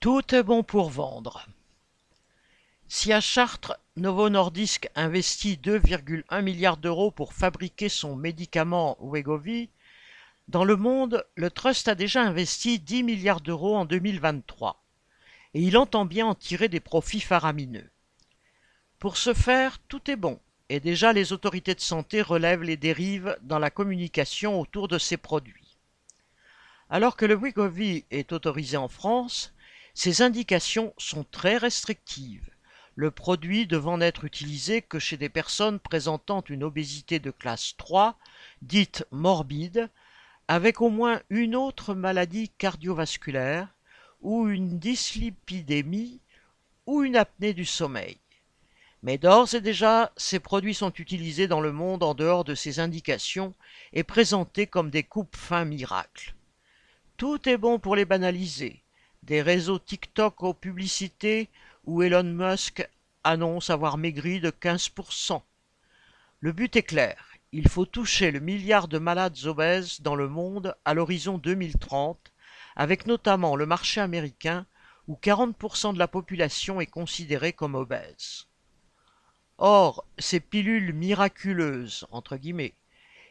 Tout est bon pour vendre. Si à Chartres, Novo Nordisk investit 2,1 milliards d'euros pour fabriquer son médicament Wegovy, dans le monde, le Trust a déjà investi 10 milliards d'euros en 2023 et il entend bien en tirer des profits faramineux. Pour ce faire, tout est bon et déjà les autorités de santé relèvent les dérives dans la communication autour de ces produits. Alors que le Wegovy est autorisé en France, ces indications sont très restrictives, le produit devant n'être utilisé que chez des personnes présentant une obésité de classe 3, dite morbide, avec au moins une autre maladie cardiovasculaire ou une dyslipidémie ou une apnée du sommeil. Mais d'ores et déjà, ces produits sont utilisés dans le monde en dehors de ces indications et présentés comme des coupes fins miracles. Tout est bon pour les banaliser, des réseaux TikTok aux publicités où Elon Musk annonce avoir maigri de 15%. Le but est clair, il faut toucher le milliard de malades obèses dans le monde à l'horizon 2030, avec notamment le marché américain où 40% de la population est considérée comme obèse. Or, ces pilules miraculeuses, entre guillemets,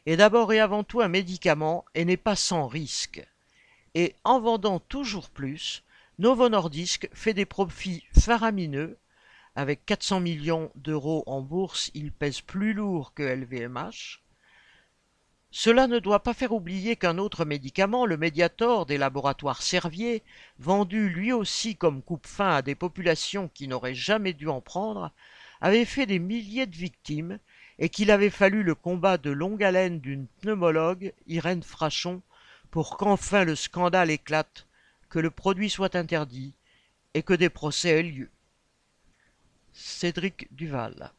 est d'abord et avant tout un médicament et n'est pas sans risque. Et en vendant toujours plus, Novo Nordisk fait des profits faramineux. Avec 400 millions d'euros en bourse, il pèse plus lourd que LVMH. Cela ne doit pas faire oublier qu'un autre médicament, le Mediator des laboratoires Servier, vendu lui aussi comme coupe-fin à des populations qui n'auraient jamais dû en prendre, avait fait des milliers de victimes et qu'il avait fallu le combat de longue haleine d'une pneumologue, Irène Frachon, pour qu'enfin le scandale éclate, que le produit soit interdit et que des procès aient lieu. Cédric Duval